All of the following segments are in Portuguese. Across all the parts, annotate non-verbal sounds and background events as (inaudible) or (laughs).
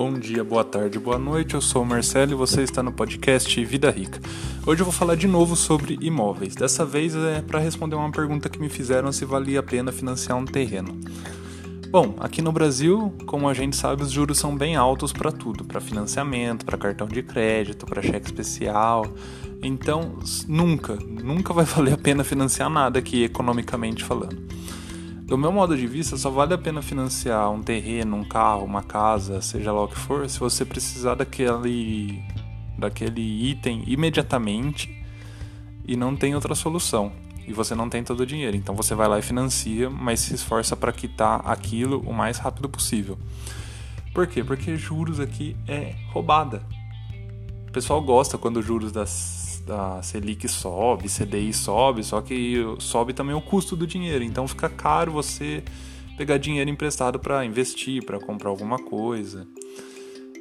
Bom dia, boa tarde, boa noite. Eu sou o Marcelo e você está no podcast Vida Rica. Hoje eu vou falar de novo sobre imóveis. Dessa vez é para responder uma pergunta que me fizeram se valia a pena financiar um terreno. Bom, aqui no Brasil, como a gente sabe, os juros são bem altos para tudo, para financiamento, para cartão de crédito, para cheque especial. Então, nunca, nunca vai (laughs) valer a pena financiar nada aqui economicamente falando. Do meu modo de vista, só vale a pena financiar um terreno, um carro, uma casa, seja lá o que for, se você precisar daquele, daquele item imediatamente e não tem outra solução. E você não tem todo o dinheiro. Então você vai lá e financia, mas se esforça para quitar aquilo o mais rápido possível. Por quê? Porque juros aqui é roubada. O pessoal gosta quando os juros das da Selic sobe, CDI sobe, só que sobe também o custo do dinheiro. Então fica caro você pegar dinheiro emprestado para investir, para comprar alguma coisa.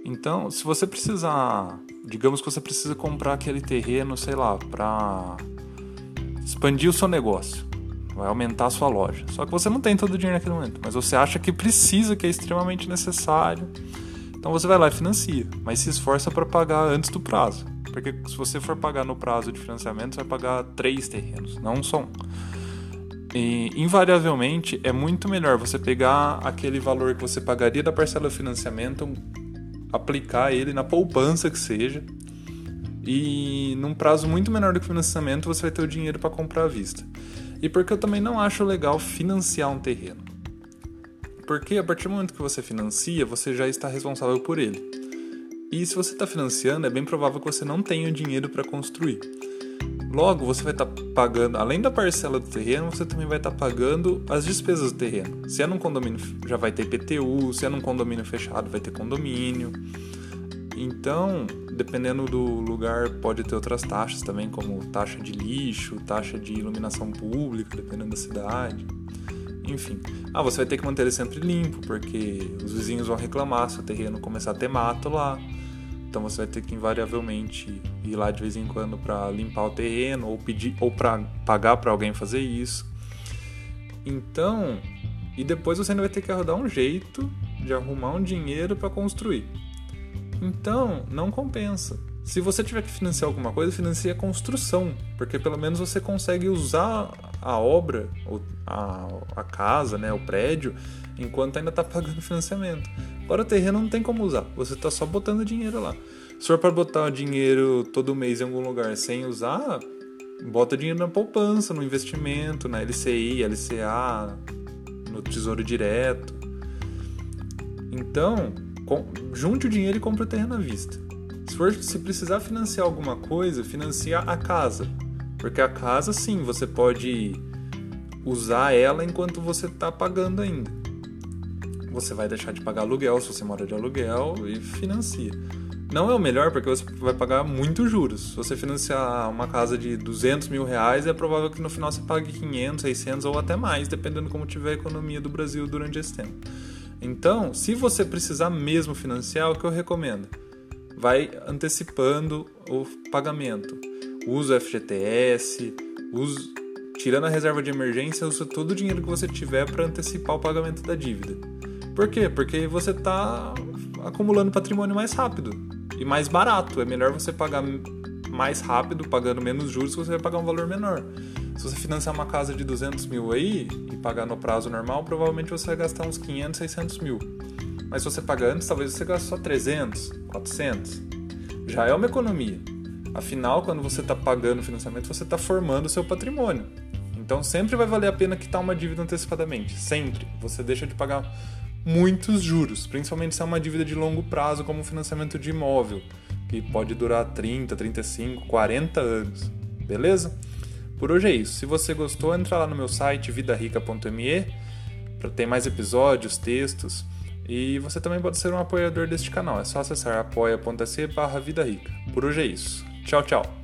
Então, se você precisar, digamos que você precisa comprar aquele terreno, sei lá, para expandir o seu negócio, vai aumentar a sua loja. Só que você não tem todo o dinheiro naquele momento, mas você acha que precisa, que é extremamente necessário. Então você vai lá e financia, mas se esforça para pagar antes do prazo. Porque se você for pagar no prazo de financiamento, você vai pagar três terrenos, não só um. E, invariavelmente, é muito melhor você pegar aquele valor que você pagaria da parcela de financiamento, aplicar ele na poupança que seja, e num prazo muito menor do que o financiamento, você vai ter o dinheiro para comprar à vista. E porque eu também não acho legal financiar um terreno. Porque a partir do momento que você financia, você já está responsável por ele. E se você está financiando, é bem provável que você não tenha o dinheiro para construir. Logo, você vai estar tá pagando, além da parcela do terreno, você também vai estar tá pagando as despesas do terreno. Se é num condomínio, já vai ter IPTU, se é num condomínio fechado, vai ter condomínio. Então, dependendo do lugar, pode ter outras taxas também, como taxa de lixo, taxa de iluminação pública, dependendo da cidade. Enfim. Ah, você vai ter que manter ele sempre limpo, porque os vizinhos vão reclamar se o terreno começar a ter mato lá. Então você vai ter que invariavelmente ir lá de vez em quando para limpar o terreno ou pedir ou para pagar para alguém fazer isso. Então, e depois você ainda vai ter que arrumar um jeito de arrumar um dinheiro para construir. Então, não compensa. Se você tiver que financiar alguma coisa, financie a construção, porque pelo menos você consegue usar a obra, a, a casa, né, o prédio, enquanto ainda está pagando (laughs) financiamento. Agora o terreno não tem como usar, você está só botando dinheiro lá. Se for para botar o dinheiro todo mês em algum lugar sem usar, bota dinheiro na poupança, no investimento, na LCI, LCA, no Tesouro Direto. Então, junte o dinheiro e compre o terreno à vista. Se, for, se precisar financiar alguma coisa, financia a casa. Porque a casa, sim, você pode usar ela enquanto você está pagando ainda. Você vai deixar de pagar aluguel se você mora de aluguel e financia. Não é o melhor porque você vai pagar muitos juros. Se você financiar uma casa de 200 mil reais, é provável que no final você pague 500, 600 ou até mais, dependendo como tiver a economia do Brasil durante esse tempo. Então, se você precisar mesmo financiar, o que eu recomendo? Vai antecipando o pagamento. Usa o FGTS, usa, tirando a reserva de emergência, usa todo o dinheiro que você tiver para antecipar o pagamento da dívida. Por quê? Porque você está acumulando patrimônio mais rápido e mais barato. É melhor você pagar mais rápido, pagando menos juros, você vai pagar um valor menor. Se você financiar uma casa de 200 mil aí e pagar no prazo normal, provavelmente você vai gastar uns 500, 600 mil. Mas se você pagar antes, talvez você gaste só 300, 400. Já é uma economia. Afinal, quando você está pagando o financiamento, você está formando o seu patrimônio. Então sempre vai valer a pena quitar uma dívida antecipadamente. Sempre. Você deixa de pagar muitos juros, principalmente se é uma dívida de longo prazo, como o financiamento de imóvel, que pode durar 30, 35, 40 anos. Beleza? Por hoje é isso. Se você gostou, entra lá no meu site vidarica.me para ter mais episódios, textos. E você também pode ser um apoiador deste canal. É só acessar apoia.se barra Vida Rica. Por hoje é isso. Tchau, tchau.